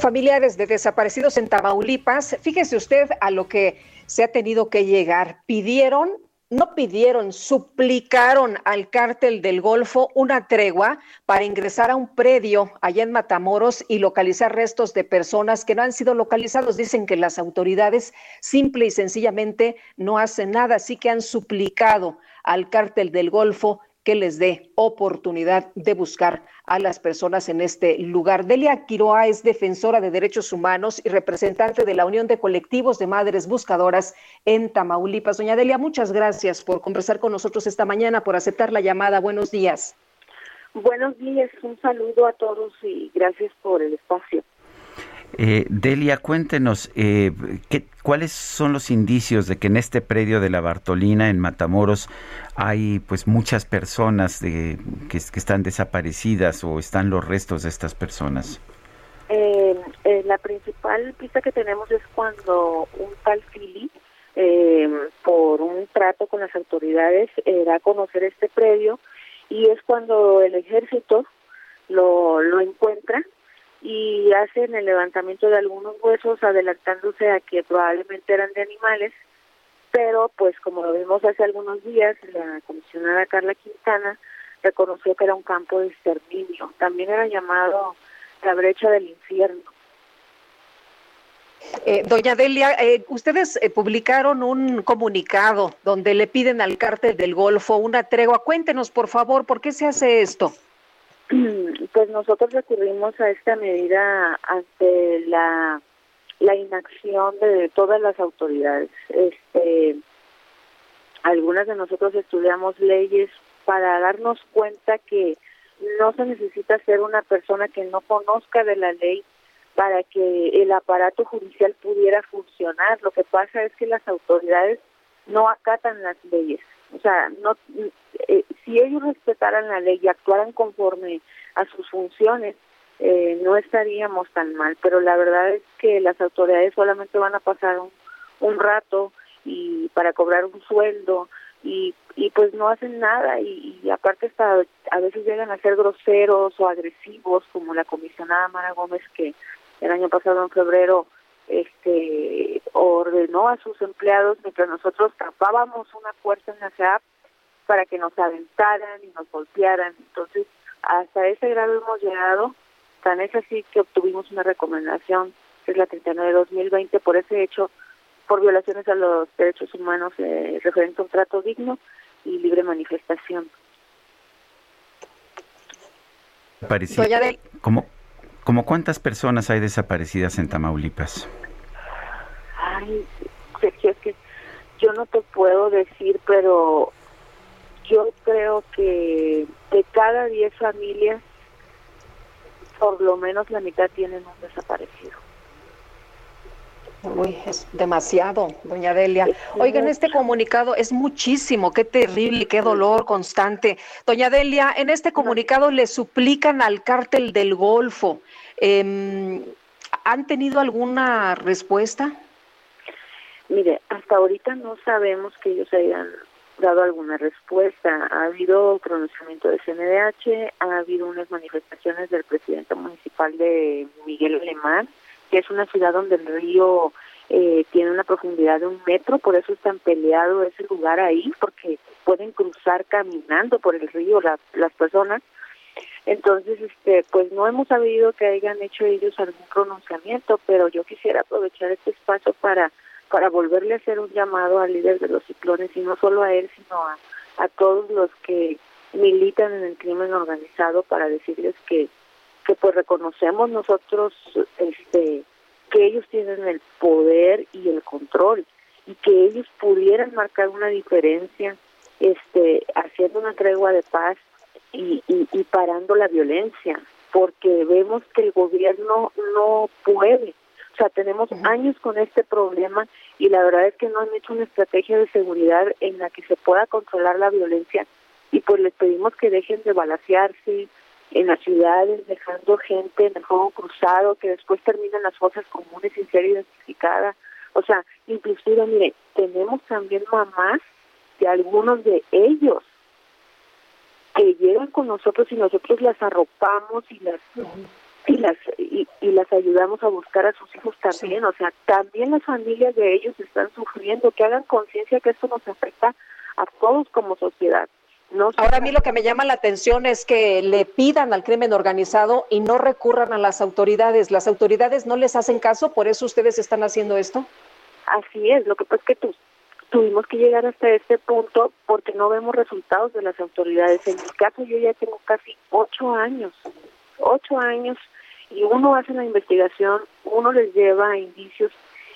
Familiares de desaparecidos en Tamaulipas, fíjese usted a lo que se ha tenido que llegar. Pidieron, no pidieron, suplicaron al cártel del Golfo una tregua para ingresar a un predio allá en Matamoros y localizar restos de personas que no han sido localizados. Dicen que las autoridades simple y sencillamente no hacen nada, así que han suplicado al cártel del Golfo que les dé oportunidad de buscar a las personas en este lugar. Delia Quiroa es defensora de derechos humanos y representante de la Unión de Colectivos de Madres Buscadoras en Tamaulipas. Doña Delia, muchas gracias por conversar con nosotros esta mañana, por aceptar la llamada. Buenos días. Buenos días, un saludo a todos y gracias por el espacio. Eh, Delia, cuéntenos, eh, ¿qué, ¿cuáles son los indicios de que en este predio de la Bartolina, en Matamoros, hay pues muchas personas de, que, están desaparecidas o están los restos de estas personas? Eh, la principal pista que tenemos es cuando un tal Fili, por un trato con las autoridades, da a conocer este predio y es cuando el ejército lo, lo encuentra y hacen el levantamiento de algunos huesos adelantándose a que probablemente eran de animales, pero pues como lo vimos hace algunos días, la comisionada Carla Quintana reconoció que era un campo de exterminio, también era llamado la brecha del infierno. Eh, doña Delia, eh, ustedes eh, publicaron un comunicado donde le piden al cártel del Golfo una tregua. Cuéntenos, por favor, ¿por qué se hace esto? Pues nosotros recurrimos a esta medida ante la, la inacción de todas las autoridades. Este, algunas de nosotros estudiamos leyes para darnos cuenta que no se necesita ser una persona que no conozca de la ley para que el aparato judicial pudiera funcionar. Lo que pasa es que las autoridades no acatan las leyes. O sea, no eh, si ellos respetaran la ley y actuaran conforme a sus funciones, eh, no estaríamos tan mal. Pero la verdad es que las autoridades solamente van a pasar un, rato y para cobrar un sueldo y, y pues no hacen nada y, y aparte hasta a veces llegan a ser groseros o agresivos como la comisionada Mara Gómez que el año pasado en febrero este ordenó a sus empleados mientras nosotros tapábamos una puerta en la CEAP para que nos aventaran y nos golpearan. Entonces, hasta ese grado hemos llegado. Tan es así que obtuvimos una recomendación, que es la 39 de 2020, por ese hecho, por violaciones a los derechos humanos eh, referente a un trato digno y libre manifestación. ¿Cómo, ¿Cómo cuántas personas hay desaparecidas en Tamaulipas? Ay, Sergio, es que yo no te puedo decir, pero yo creo que de cada 10 familias, por lo menos la mitad tienen un desaparecido. Uy, es demasiado, doña Delia. Oigan, este comunicado es muchísimo, qué terrible, qué dolor constante. Doña Delia, en este comunicado le suplican al cártel del Golfo. Eh, ¿Han tenido alguna respuesta? Mire, hasta ahorita no sabemos que ellos hayan dado alguna respuesta. Ha habido pronunciamiento de CNDH, ha habido unas manifestaciones del presidente municipal de Miguel Alemán, que es una ciudad donde el río eh, tiene una profundidad de un metro, por eso es tan peleado ese lugar ahí, porque pueden cruzar caminando por el río las personas. Entonces, este, pues no hemos sabido que hayan hecho ellos algún pronunciamiento, pero yo quisiera aprovechar este espacio para para volverle a hacer un llamado al líder de los ciclones y no solo a él, sino a, a todos los que militan en el crimen organizado para decirles que que pues reconocemos nosotros este que ellos tienen el poder y el control y que ellos pudieran marcar una diferencia este haciendo una tregua de paz y, y, y parando la violencia porque vemos que el gobierno no puede. O sea, tenemos años con este problema y la verdad es que no han hecho una estrategia de seguridad en la que se pueda controlar la violencia. Y pues les pedimos que dejen de balasearse en las ciudades, dejando gente en el juego cruzado, que después terminan las fosas comunes sin ser identificada. O sea, inclusive, mire, tenemos también mamás de algunos de ellos que llegan con nosotros y nosotros las arropamos y las y las y, las ayudamos a buscar a sus hijos también, o sea, también las familias de ellos están sufriendo, que hagan conciencia que esto nos afecta a todos como sociedad. No Ahora a mí lo que me llama la atención es que le pidan al crimen organizado y no recurran a las autoridades. Las autoridades no les hacen caso, por eso ustedes están haciendo esto. Así es, lo que pasa es que tú, tuvimos que llegar hasta este punto porque no vemos resultados de las autoridades. En mi caso yo ya tengo casi ocho años, ocho años, y uno hace la investigación, uno les lleva indicios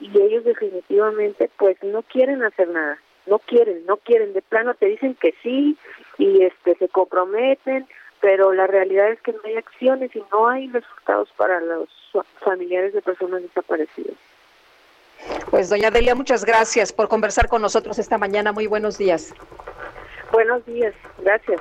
y ellos definitivamente pues no quieren hacer nada, no quieren, no quieren, de plano te dicen que sí y este se comprometen, pero la realidad es que no hay acciones y no hay resultados para los familiares de personas desaparecidas. Pues doña Delia, muchas gracias por conversar con nosotros esta mañana. Muy buenos días. Buenos días, gracias.